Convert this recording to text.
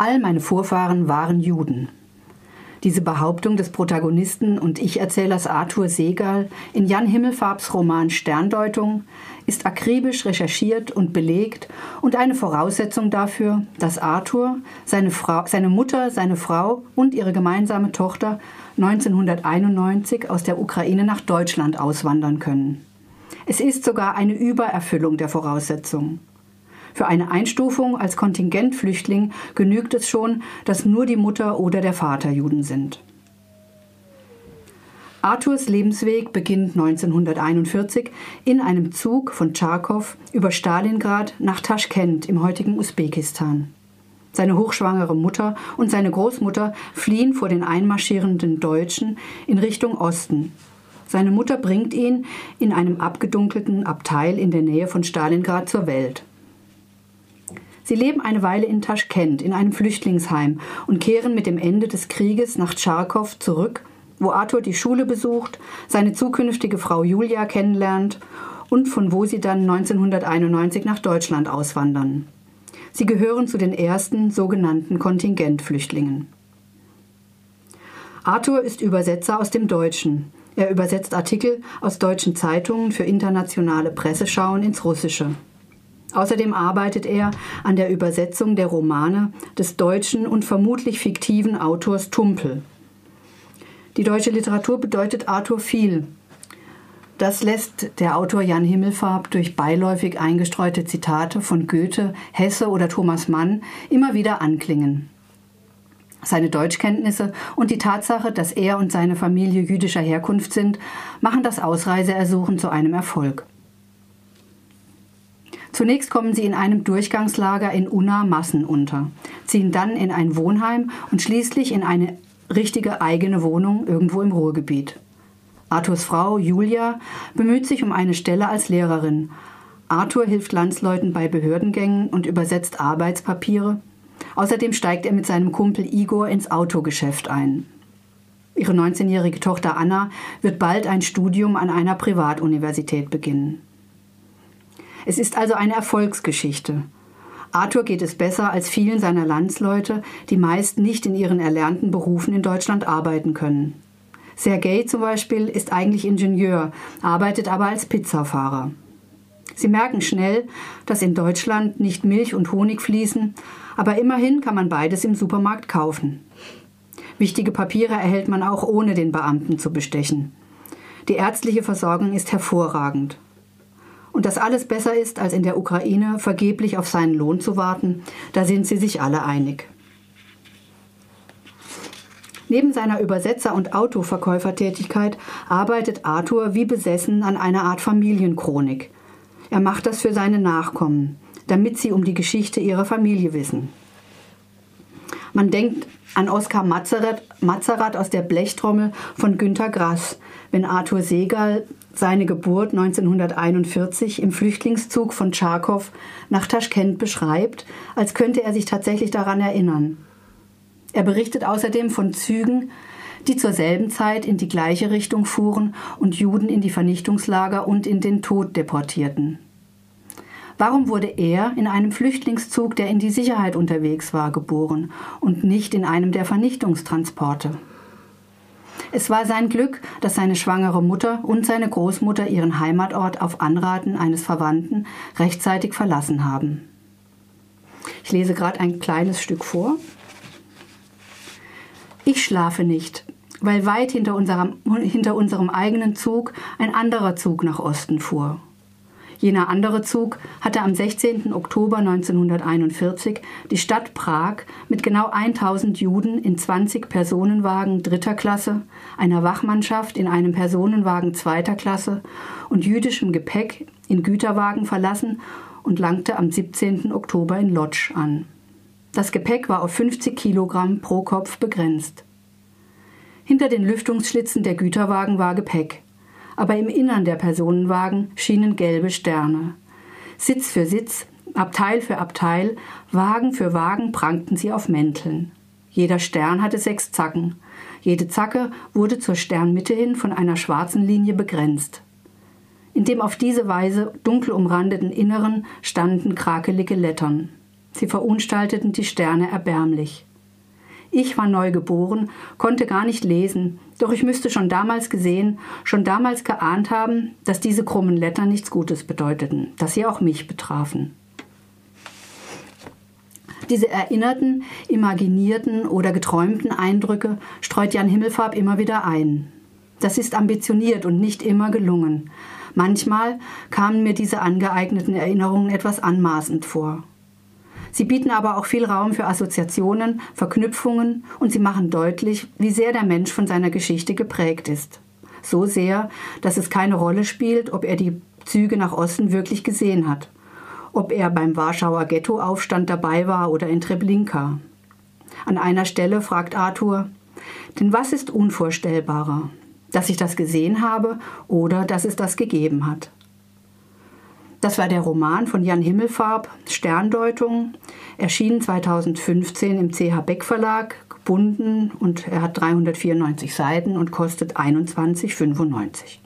All meine Vorfahren waren Juden. Diese Behauptung des Protagonisten und Ich-Erzählers Arthur Segal in Jan Himmelfarbs Roman Sterndeutung ist akribisch recherchiert und belegt und eine Voraussetzung dafür, dass Arthur, seine, Frau, seine Mutter, seine Frau und ihre gemeinsame Tochter 1991 aus der Ukraine nach Deutschland auswandern können. Es ist sogar eine Übererfüllung der Voraussetzungen. Für eine Einstufung als Kontingentflüchtling genügt es schon, dass nur die Mutter oder der Vater Juden sind. Arthurs Lebensweg beginnt 1941 in einem Zug von Tscharkow über Stalingrad nach Taschkent im heutigen Usbekistan. Seine hochschwangere Mutter und seine Großmutter fliehen vor den einmarschierenden Deutschen in Richtung Osten. Seine Mutter bringt ihn in einem abgedunkelten Abteil in der Nähe von Stalingrad zur Welt. Sie leben eine Weile in Taschkent in einem Flüchtlingsheim und kehren mit dem Ende des Krieges nach Tscharkow zurück, wo Arthur die Schule besucht, seine zukünftige Frau Julia kennenlernt und von wo sie dann 1991 nach Deutschland auswandern. Sie gehören zu den ersten sogenannten Kontingentflüchtlingen. Arthur ist Übersetzer aus dem Deutschen. Er übersetzt Artikel aus deutschen Zeitungen für internationale Presseschauen ins Russische. Außerdem arbeitet er an der Übersetzung der Romane des deutschen und vermutlich fiktiven Autors Tumpel. Die deutsche Literatur bedeutet Arthur viel. Das lässt der Autor Jan Himmelfarb durch beiläufig eingestreute Zitate von Goethe, Hesse oder Thomas Mann immer wieder anklingen. Seine Deutschkenntnisse und die Tatsache, dass er und seine Familie jüdischer Herkunft sind, machen das Ausreiseersuchen zu einem Erfolg. Zunächst kommen sie in einem Durchgangslager in Unna Massen unter, ziehen dann in ein Wohnheim und schließlich in eine richtige eigene Wohnung irgendwo im Ruhrgebiet. Arthurs Frau Julia bemüht sich um eine Stelle als Lehrerin. Arthur hilft Landsleuten bei Behördengängen und übersetzt Arbeitspapiere. Außerdem steigt er mit seinem Kumpel Igor ins Autogeschäft ein. Ihre 19-jährige Tochter Anna wird bald ein Studium an einer Privatuniversität beginnen. Es ist also eine Erfolgsgeschichte. Arthur geht es besser als vielen seiner Landsleute, die meist nicht in ihren erlernten Berufen in Deutschland arbeiten können. Sergei zum Beispiel ist eigentlich Ingenieur, arbeitet aber als Pizzafahrer. Sie merken schnell, dass in Deutschland nicht Milch und Honig fließen, aber immerhin kann man beides im Supermarkt kaufen. Wichtige Papiere erhält man auch ohne den Beamten zu bestechen. Die ärztliche Versorgung ist hervorragend. Und dass alles besser ist, als in der Ukraine vergeblich auf seinen Lohn zu warten, da sind sie sich alle einig. Neben seiner Übersetzer- und Autoverkäufertätigkeit arbeitet Arthur wie besessen an einer Art Familienchronik. Er macht das für seine Nachkommen, damit sie um die Geschichte ihrer Familie wissen. Man denkt an Oskar Mazerat aus der Blechtrommel von Günter Grass, wenn Arthur Segal seine Geburt 1941 im Flüchtlingszug von Tscharkow nach Taschkent beschreibt, als könnte er sich tatsächlich daran erinnern. Er berichtet außerdem von Zügen, die zur selben Zeit in die gleiche Richtung fuhren und Juden in die Vernichtungslager und in den Tod deportierten. Warum wurde er in einem Flüchtlingszug, der in die Sicherheit unterwegs war, geboren und nicht in einem der Vernichtungstransporte? Es war sein Glück, dass seine schwangere Mutter und seine Großmutter ihren Heimatort auf Anraten eines Verwandten rechtzeitig verlassen haben. Ich lese gerade ein kleines Stück vor. Ich schlafe nicht, weil weit hinter unserem, hinter unserem eigenen Zug ein anderer Zug nach Osten fuhr. Jener andere Zug hatte am 16. Oktober 1941 die Stadt Prag mit genau 1000 Juden in 20 Personenwagen dritter Klasse, einer Wachmannschaft in einem Personenwagen zweiter Klasse und jüdischem Gepäck in Güterwagen verlassen und langte am 17. Oktober in Lodz an. Das Gepäck war auf 50 Kilogramm pro Kopf begrenzt. Hinter den Lüftungsschlitzen der Güterwagen war Gepäck aber im Innern der Personenwagen schienen gelbe Sterne. Sitz für Sitz, Abteil für Abteil, Wagen für Wagen prangten sie auf Mänteln. Jeder Stern hatte sechs Zacken. Jede Zacke wurde zur Sternmitte hin von einer schwarzen Linie begrenzt. In dem auf diese Weise dunkel umrandeten Inneren standen krakelige Lettern. Sie verunstalteten die Sterne erbärmlich. Ich war neu geboren, konnte gar nicht lesen, doch ich müsste schon damals gesehen, schon damals geahnt haben, dass diese krummen Letter nichts Gutes bedeuteten, dass sie auch mich betrafen. Diese erinnerten, imaginierten oder geträumten Eindrücke streut Jan Himmelfarb immer wieder ein. Das ist ambitioniert und nicht immer gelungen. Manchmal kamen mir diese angeeigneten Erinnerungen etwas anmaßend vor. Sie bieten aber auch viel Raum für Assoziationen, Verknüpfungen und sie machen deutlich, wie sehr der Mensch von seiner Geschichte geprägt ist. So sehr, dass es keine Rolle spielt, ob er die Züge nach Osten wirklich gesehen hat, ob er beim Warschauer Ghettoaufstand dabei war oder in Treblinka. An einer Stelle fragt Arthur, denn was ist unvorstellbarer, dass ich das gesehen habe oder dass es das gegeben hat? Das war der Roman von Jan Himmelfarb, Sterndeutung, erschienen 2015 im CH Beck Verlag, gebunden und er hat 394 Seiten und kostet 21,95.